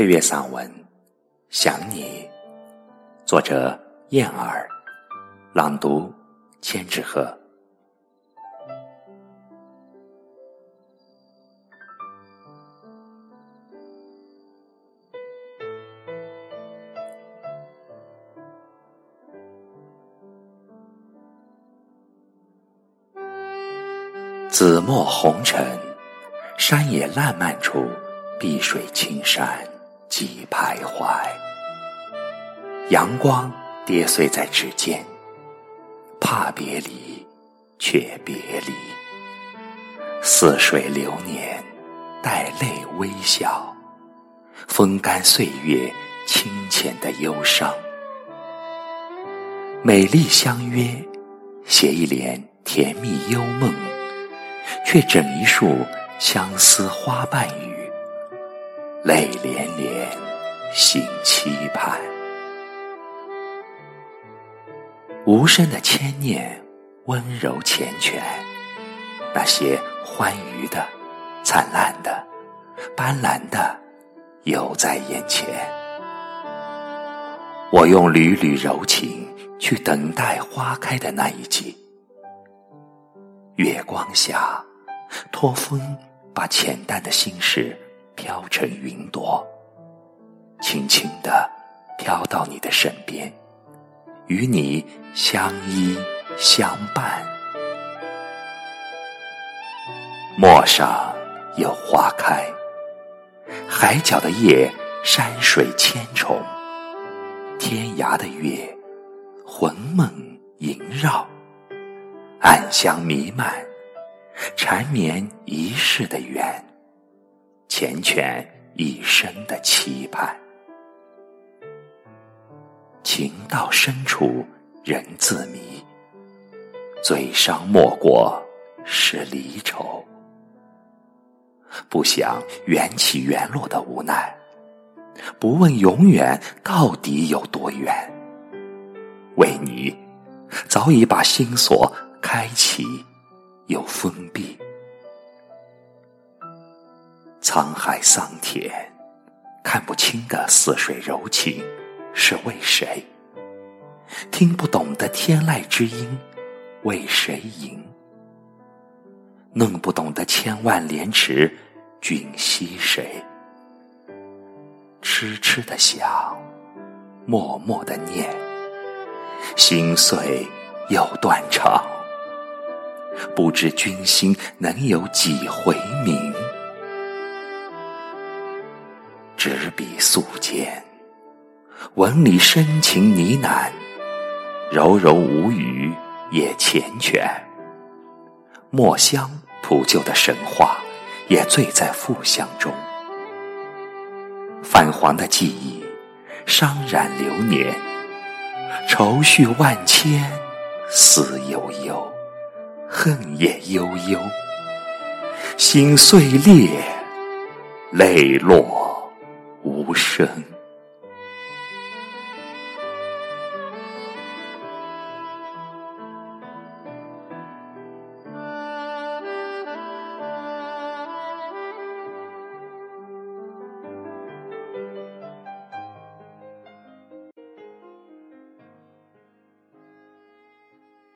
配乐散文《想你》，作者燕儿，朗读千纸鹤。紫陌红尘，山野烂漫处，碧水青山几徘徊。阳光跌碎在指尖，怕别离，却别离。似水流年，带泪微笑，风干岁月清浅的忧伤。美丽相约，写一帘甜蜜幽梦。却整一树相思花瓣雨，泪连连，心期盼。无声的牵念，温柔缱绻，那些欢愉的、灿烂的、斑斓的，犹在眼前。我用缕缕柔情，去等待花开的那一季。月光下，托风把浅淡的心事飘成云朵，轻轻地飘到你的身边，与你相依相伴。陌上有花开，海角的夜，山水千重，天涯的月，魂梦萦绕。暗香弥漫，缠绵一世的缘，缱绻一生的期盼。情到深处人自迷，最伤莫过是离愁。不想缘起缘落的无奈，不问永远到底有多远。为你，早已把心锁。开启又封闭，沧海桑田，看不清的似水柔情是为谁？听不懂的天籁之音为谁吟？弄不懂的千万莲池君惜谁？痴痴的想，默默的念，心碎又断肠。不知君心能有几回明？执笔素笺，文里深情呢喃，柔柔无语也缱绻。墨香铺就的神话，也醉在馥香中。泛黄的记忆，伤染流年，愁绪万千，思悠悠。恨也悠悠，心碎裂，泪落无声。